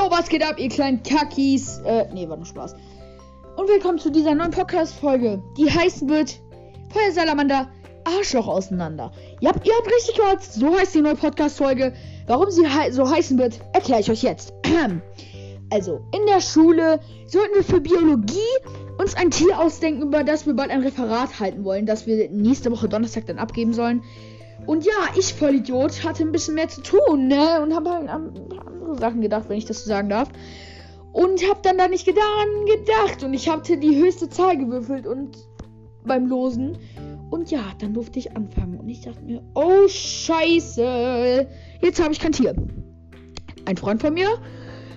was geht ab, ihr kleinen Kakis? Äh, nee, war nur Spaß. Und willkommen zu dieser neuen Podcast-Folge, die heißen wird Feuersalamander Arschloch auseinander. Ihr habt, ihr habt richtig gehört, so heißt die neue Podcast-Folge. Warum sie hei so heißen wird, erkläre ich euch jetzt. also, in der Schule sollten wir für Biologie uns ein Tier ausdenken, über das wir bald ein Referat halten wollen, das wir nächste Woche Donnerstag dann abgeben sollen. Und ja, ich Vollidiot hatte ein bisschen mehr zu tun, ne? Und habe halt an andere Sachen gedacht, wenn ich das so sagen darf. Und habe dann da nicht daran gedacht. Und ich hatte die höchste Zahl gewürfelt und beim Losen. Und ja, dann durfte ich anfangen. Und ich dachte mir, oh Scheiße, jetzt habe ich kein Tier. Ein Freund von mir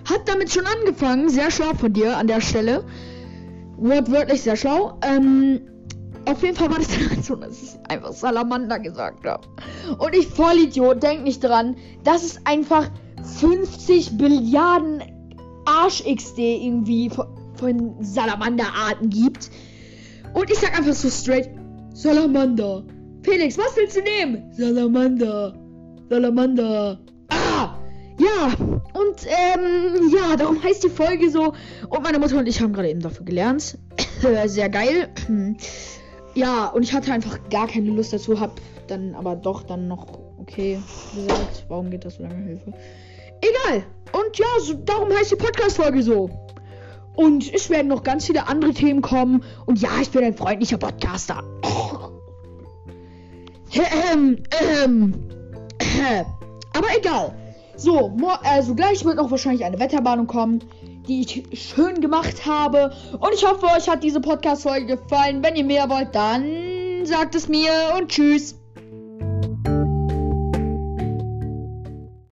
hat damit schon angefangen. Sehr schlau von dir an der Stelle. Wortwörtlich sehr schlau. Ähm, auf jeden Fall war das dann so, dass ich einfach Salamander gesagt habe. Und ich Vollidiot, denk nicht dran, dass es einfach 50 Milliarden Arsch-XD irgendwie von, von Salamanderarten gibt. Und ich sag einfach so straight, Salamander. Felix, was willst du nehmen? Salamander. Salamander. Ah! Ja, und ähm, ja, darum heißt die Folge so. Und meine Mutter und ich haben gerade eben dafür gelernt. Sehr geil. ja, und ich hatte einfach gar keine Lust dazu, hab dann aber doch dann noch okay gesagt. Warum geht das so lange Hilfe? Egal. Und ja, so, darum heißt die Podcast-Folge so. Und es werden noch ganz viele andere Themen kommen. Und ja, ich bin ein freundlicher Podcaster. Ähm, ähm, aber egal. So, also gleich wird noch wahrscheinlich eine Wetterwarnung kommen, die ich schön gemacht habe. Und ich hoffe, euch hat diese Podcast-Folge gefallen. Wenn ihr mehr wollt, dann sagt es mir und tschüss.